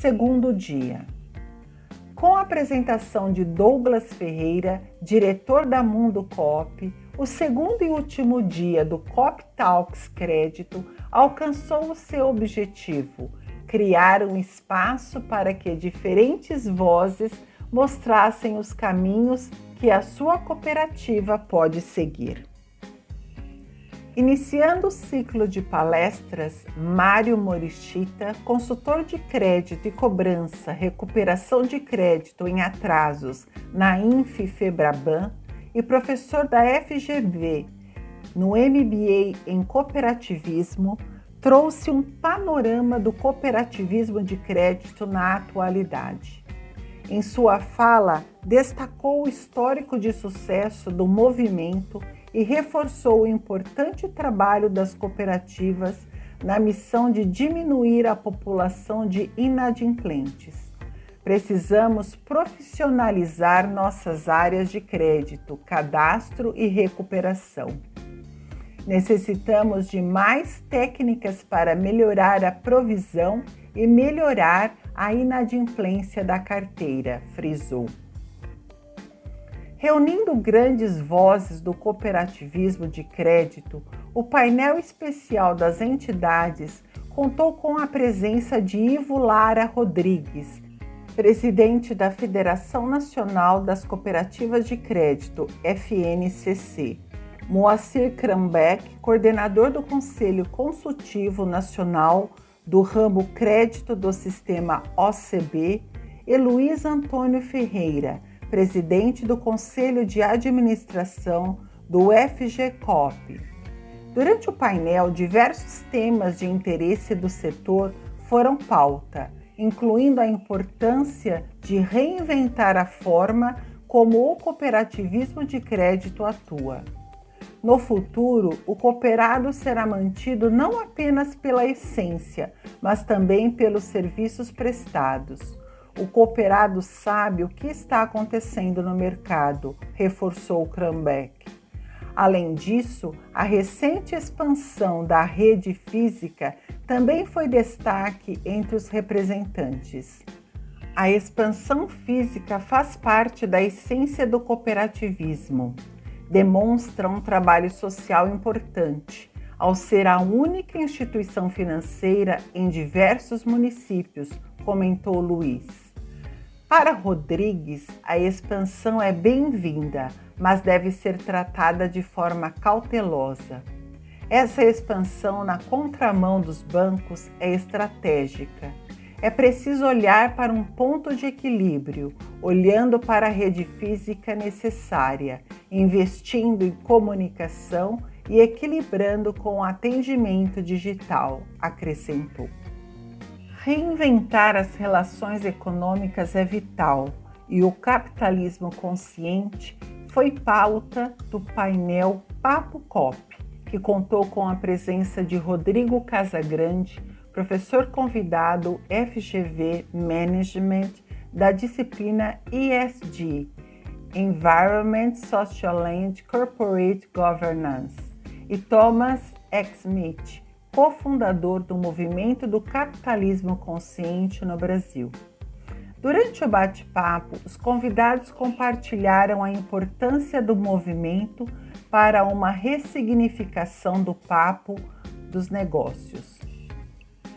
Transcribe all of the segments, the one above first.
segundo dia. Com a apresentação de Douglas Ferreira, diretor da Mundo Cop, o segundo e último dia do Cop Talks Crédito alcançou o seu objetivo: criar um espaço para que diferentes vozes mostrassem os caminhos que a sua cooperativa pode seguir. Iniciando o ciclo de palestras, Mário Morichita, consultor de crédito e cobrança, recuperação de crédito em atrasos na Inf Febraban e professor da FGV no MBA em cooperativismo, trouxe um panorama do cooperativismo de crédito na atualidade. Em sua fala, destacou o histórico de sucesso do movimento e reforçou o importante trabalho das cooperativas na missão de diminuir a população de inadimplentes. Precisamos profissionalizar nossas áreas de crédito, cadastro e recuperação. Necessitamos de mais técnicas para melhorar a provisão e melhorar a inadimplência da carteira, frisou. Reunindo grandes vozes do cooperativismo de crédito, o painel especial das entidades contou com a presença de Ivo Lara Rodrigues, presidente da Federação Nacional das Cooperativas de Crédito, FNCC, Moacir Krambeck, coordenador do Conselho Consultivo Nacional do ramo Crédito do Sistema OCB, e Luiz Antônio Ferreira, presidente do Conselho de Administração do FGCOP. Durante o painel, diversos temas de interesse do setor foram pauta, incluindo a importância de reinventar a forma como o cooperativismo de crédito atua. No futuro, o cooperado será mantido não apenas pela essência, mas também pelos serviços prestados. O cooperado sabe o que está acontecendo no mercado, reforçou Krambeck. Além disso, a recente expansão da rede física também foi destaque entre os representantes. A expansão física faz parte da essência do cooperativismo. Demonstra um trabalho social importante, ao ser a única instituição financeira em diversos municípios, comentou Luiz. Para Rodrigues, a expansão é bem-vinda, mas deve ser tratada de forma cautelosa. Essa expansão na contramão dos bancos é estratégica. É preciso olhar para um ponto de equilíbrio, olhando para a rede física necessária, investindo em comunicação e equilibrando com o atendimento digital, acrescentou. Reinventar as relações econômicas é vital e o capitalismo consciente foi pauta do painel Papo COP, que contou com a presença de Rodrigo Casagrande, professor convidado FGV Management da disciplina ESG, Environment, Social and Corporate Governance, e Thomas Exmith, cofundador do movimento do capitalismo consciente no Brasil. Durante o bate-papo, os convidados compartilharam a importância do movimento para uma ressignificação do papo dos negócios.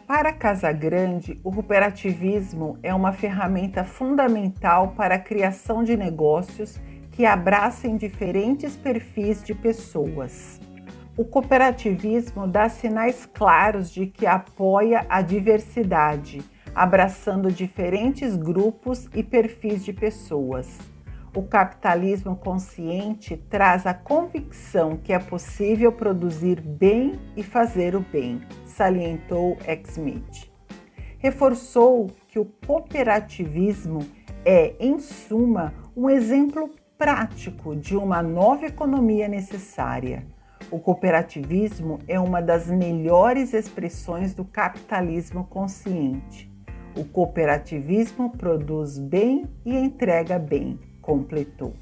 Para Casa Grande, o cooperativismo é uma ferramenta fundamental para a criação de negócios que abracem diferentes perfis de pessoas. O cooperativismo dá sinais claros de que apoia a diversidade, abraçando diferentes grupos e perfis de pessoas. O capitalismo consciente traz a convicção que é possível produzir bem e fazer o bem, salientou Exmith. Reforçou que o cooperativismo é, em suma, um exemplo prático de uma nova economia necessária o cooperativismo é uma das melhores expressões do capitalismo consciente. O cooperativismo produz bem e entrega bem, completou.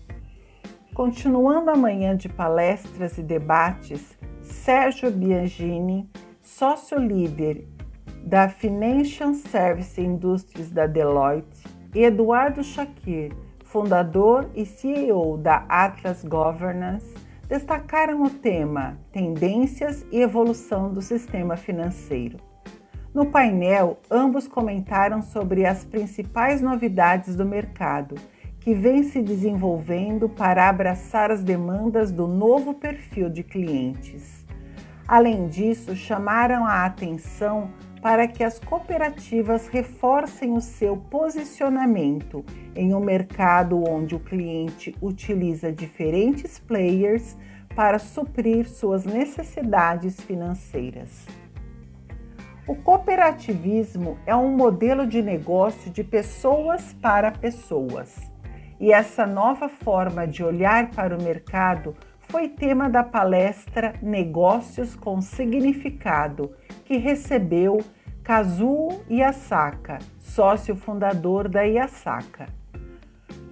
Continuando amanhã de palestras e debates, Sérgio Biagini, sócio líder da Financial Service Industries da Deloitte, e Eduardo Shakir, fundador e CEO da Atlas Governance, destacaram o tema Tendências e Evolução do Sistema Financeiro. No painel, ambos comentaram sobre as principais novidades do mercado que vem se desenvolvendo para abraçar as demandas do novo perfil de clientes. Além disso, chamaram a atenção para que as cooperativas reforcem o seu posicionamento em um mercado onde o cliente utiliza diferentes players para suprir suas necessidades financeiras. O cooperativismo é um modelo de negócio de pessoas para pessoas. E essa nova forma de olhar para o mercado foi tema da palestra Negócios com Significado, que recebeu Kazuo Yasaka, sócio fundador da Yasaka.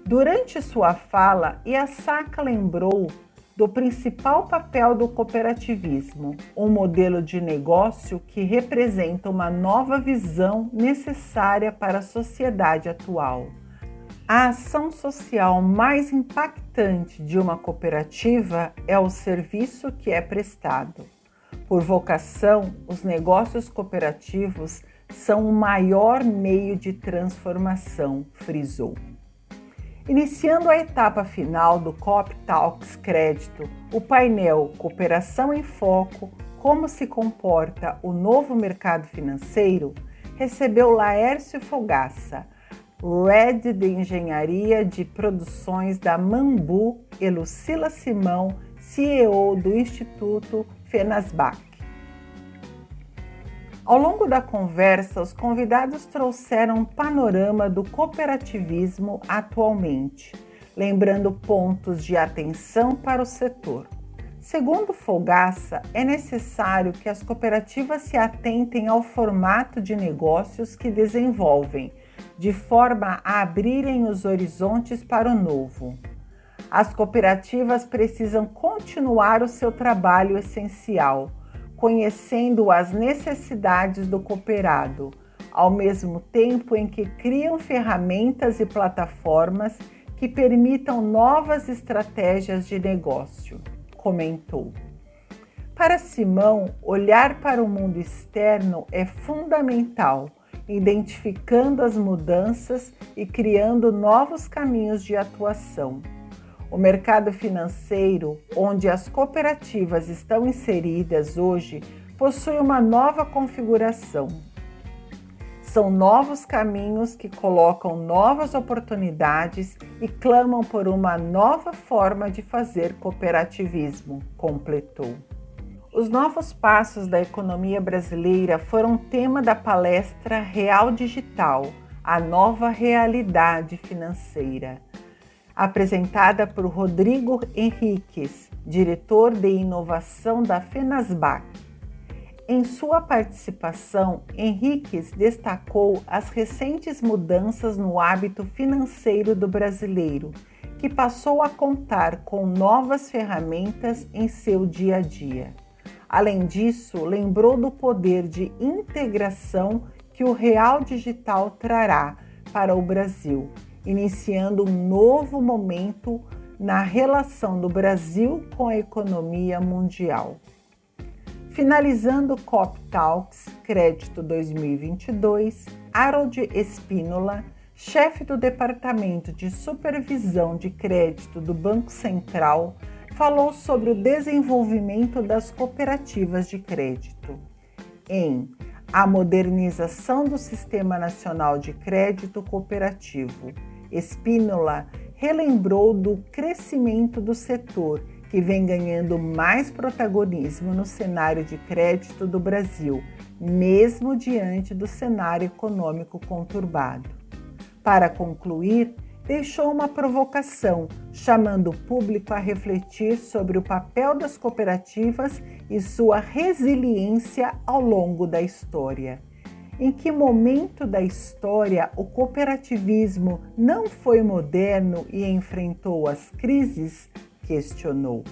Durante sua fala, Yasaka lembrou do principal papel do cooperativismo, um modelo de negócio que representa uma nova visão necessária para a sociedade atual. A ação social mais impactante de uma cooperativa é o serviço que é prestado. Por vocação, os negócios cooperativos são o maior meio de transformação, frisou. Iniciando a etapa final do COP Talks Crédito, o painel Cooperação em Foco Como se comporta o novo mercado financeiro recebeu Laércio Fogaça Red de Engenharia de Produções da Mambu e Lucila Simão, CEO do Instituto Fenasbac. Ao longo da conversa, os convidados trouxeram um panorama do cooperativismo atualmente, lembrando pontos de atenção para o setor. Segundo Folgaça, é necessário que as cooperativas se atentem ao formato de negócios que desenvolvem de forma a abrirem os horizontes para o novo. As cooperativas precisam continuar o seu trabalho essencial, conhecendo as necessidades do cooperado, ao mesmo tempo em que criam ferramentas e plataformas que permitam novas estratégias de negócio, comentou. Para Simão, olhar para o mundo externo é fundamental identificando as mudanças e criando novos caminhos de atuação. O mercado financeiro, onde as cooperativas estão inseridas hoje, possui uma nova configuração. São novos caminhos que colocam novas oportunidades e clamam por uma nova forma de fazer cooperativismo, completou. Os novos passos da economia brasileira foram tema da palestra Real Digital A Nova Realidade Financeira, apresentada por Rodrigo Henriques, diretor de inovação da Fenasbac. Em sua participação, Henriques destacou as recentes mudanças no hábito financeiro do brasileiro, que passou a contar com novas ferramentas em seu dia a dia. Além disso, lembrou do poder de integração que o real digital trará para o Brasil, iniciando um novo momento na relação do Brasil com a economia mundial. Finalizando o COP Talks Crédito 2022, Harold Espínola, chefe do Departamento de Supervisão de Crédito do Banco Central, falou sobre o desenvolvimento das cooperativas de crédito. Em A Modernização do Sistema Nacional de Crédito Cooperativo, Espínola relembrou do crescimento do setor que vem ganhando mais protagonismo no cenário de crédito do Brasil, mesmo diante do cenário econômico conturbado. Para concluir, deixou uma provocação, chamando o público a refletir sobre o papel das cooperativas e sua resiliência ao longo da história. Em que momento da história o cooperativismo não foi moderno e enfrentou as crises? questionou.